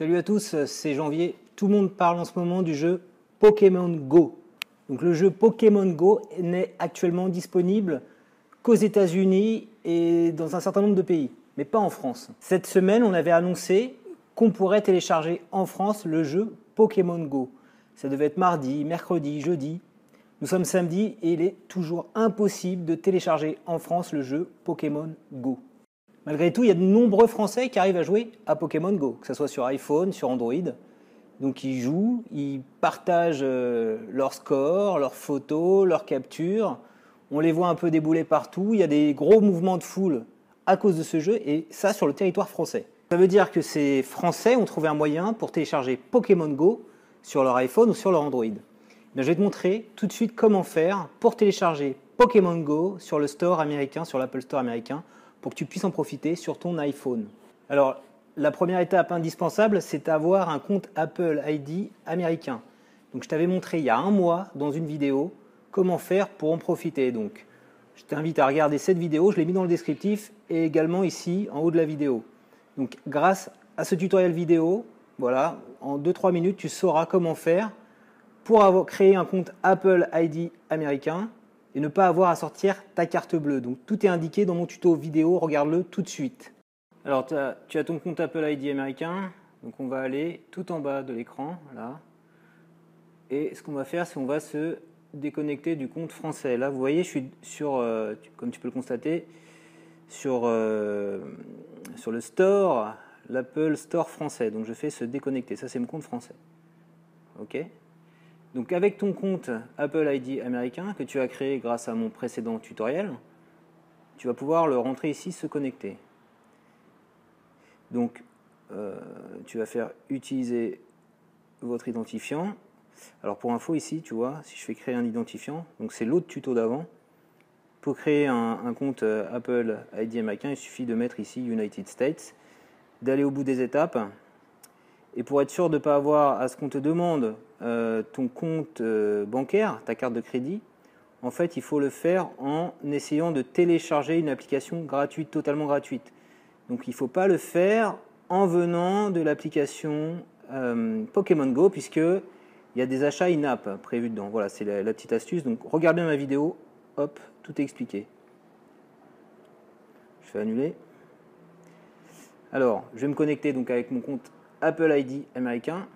Salut à tous, c'est Janvier. Tout le monde parle en ce moment du jeu Pokémon Go. Donc le jeu Pokémon Go n'est actuellement disponible qu'aux États-Unis et dans un certain nombre de pays, mais pas en France. Cette semaine, on avait annoncé qu'on pourrait télécharger en France le jeu Pokémon Go. Ça devait être mardi, mercredi, jeudi. Nous sommes samedi et il est toujours impossible de télécharger en France le jeu Pokémon Go. Malgré tout, il y a de nombreux Français qui arrivent à jouer à Pokémon Go, que ce soit sur iPhone, sur Android. Donc ils jouent, ils partagent euh, leurs scores, leurs photos, leurs captures. On les voit un peu débouler partout. Il y a des gros mouvements de foule à cause de ce jeu, et ça sur le territoire français. Ça veut dire que ces Français ont trouvé un moyen pour télécharger Pokémon Go sur leur iPhone ou sur leur Android. je vais te montrer tout de suite comment faire pour télécharger Pokémon Go sur le store américain, sur l'Apple Store américain, pour que tu puisses en profiter sur ton iPhone. Alors, la première étape indispensable, c'est d'avoir un compte Apple ID américain. Donc, je t'avais montré il y a un mois dans une vidéo comment faire pour en profiter. Donc, je t'invite à regarder cette vidéo, je l'ai mis dans le descriptif et également ici en haut de la vidéo. Donc, grâce à ce tutoriel vidéo, voilà, en 2-3 minutes, tu sauras comment faire pour avoir, créer un compte Apple ID américain et ne pas avoir à sortir ta carte bleue. Donc tout est indiqué dans mon tuto vidéo, regarde-le tout de suite. Alors tu as, ton compte Apple ID américain, donc on va aller tout en bas de l'écran, là. Et ce qu'on va faire, c'est qu'on va se déconnecter du compte français. Là, vous voyez, je suis sur, euh, comme tu peux le constater, sur, euh, sur le store, l'Apple Store français. Donc je fais se déconnecter. Ça, c'est mon compte français. OK? Donc avec ton compte Apple ID américain que tu as créé grâce à mon précédent tutoriel, tu vas pouvoir le rentrer ici, se connecter. Donc euh, tu vas faire utiliser votre identifiant. Alors pour info ici, tu vois, si je fais créer un identifiant, donc c'est l'autre tuto d'avant. Pour créer un, compte euh, Apple ID américain, il suffit de mettre ici United States, d'aller au bout des étapes et pour être sûr de ne pas avoir à ce qu'on te demande euh, ton compte euh, bancaire, ta carte de crédit, en fait, il faut le faire en essayant de télécharger une application gratuite, totalement gratuite. Donc il ne faut pas le faire en venant de l'application euh, Pokémon Go, puisqu'il y a des achats in-app prévus dedans. Voilà, c'est la, la, petite astuce. Donc regardez ma vidéo, hop, tout est expliqué. Je fais annuler. Alors, je vais me connecter donc avec mon compte Apple ID américain.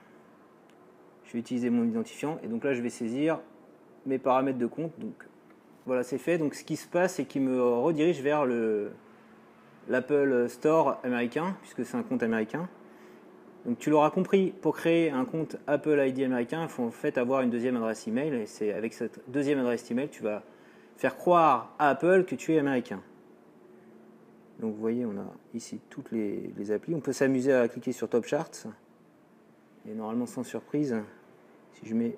Je vais utiliser mon identifiant et donc là je vais saisir mes paramètres de compte. Donc voilà, c'est fait. Donc ce qui se passe, c'est qu'il me redirige vers le l'Apple Store américain, puisque c'est un compte américain. Donc tu l'auras compris, pour créer un compte Apple ID américain, il faut en fait avoir une deuxième adresse email. Et c'est avec cette deuxième adresse email, tu vas faire croire à Apple que tu es américain. Donc vous voyez, on a ici toutes les, applis. On peut s'amuser à cliquer sur Top Charts. Et normalement, sans surprise, si je mets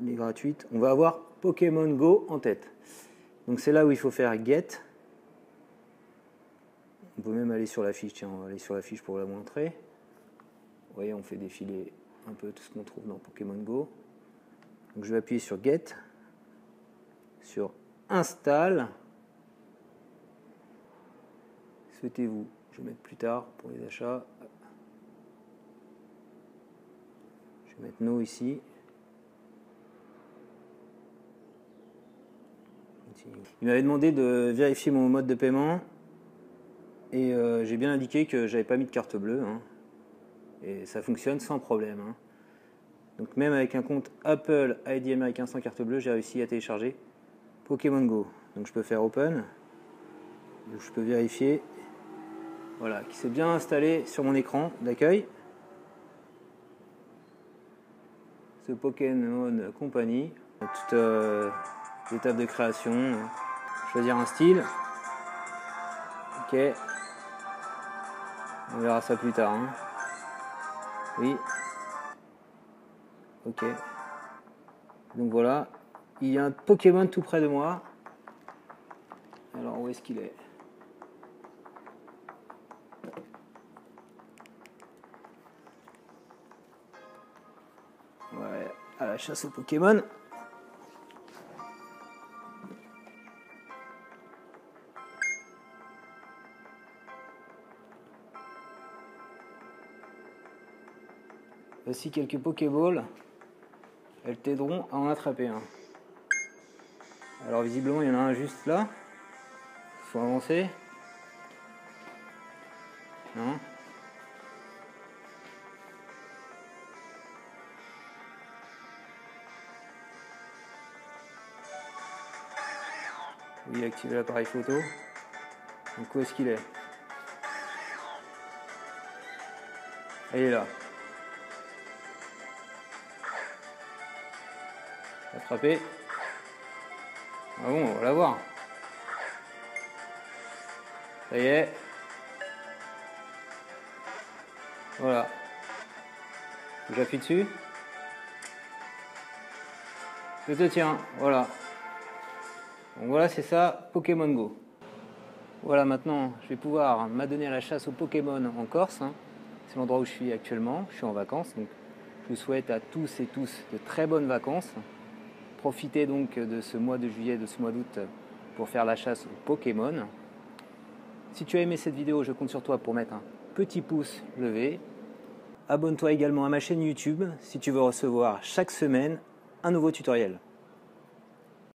les gratuites, on va avoir Pokémon Go en tête. Donc c'est là où il faut faire Get. On peut même aller sur la fiche. Tiens, on va aller sur la fiche pour la montrer. Vous voyez, on fait défiler un peu tout ce qu'on trouve dans Pokémon Go. Donc je vais appuyer sur Get, sur Install. Souhaitez-vous Je vais mettre plus tard pour les achats? Je vais mettre No ici. Il m'avait demandé de vérifier mon mode de paiement et euh, j'ai bien indiqué que j'avais pas mis de carte bleue. Hein. Et ça fonctionne sans problème. Hein. Donc même avec un compte Apple ID américain sans carte bleue, j'ai réussi à télécharger Pokémon Go. Donc je peux faire Open. Je peux vérifier voilà, qui s'est bien installé sur mon écran d'accueil. Ce Pokémon Company, toute euh, l'étape de création, choisir un style. Ok. On verra ça plus tard. Hein. Oui. Ok. Donc voilà. Il y a un Pokémon tout près de moi. Alors où est-ce qu'il est? À la chasse aux Pokémon. Voici quelques Pokéballs. Elles t'aideront à en attraper un. Alors visiblement il y en a un juste là. Faut avancer. Non Oui, activer l'appareil photo. Donc où est-ce qu'il est, Il est là. Attrapé. Ah bon, on va la voir. Ça y est. Voilà. J'appuie dessus. Je te tiens. Voilà. Donc voilà, c'est ça, Pokémon Go. Voilà, maintenant, je vais pouvoir m'adonner à la chasse aux Pokémon en Corse. Hein. C'est l'endroit où je suis actuellement. Je suis en vacances. Donc, je vous souhaite à tous et tous de très bonnes vacances. Profitez donc de ce mois de juillet, de ce mois d'août pour faire la chasse aux Pokémon. Si tu as aimé cette vidéo, je compte sur toi pour mettre un petit pouce levé. Abonne-toi également à ma chaîne YouTube si tu veux recevoir chaque semaine un nouveau tutoriel.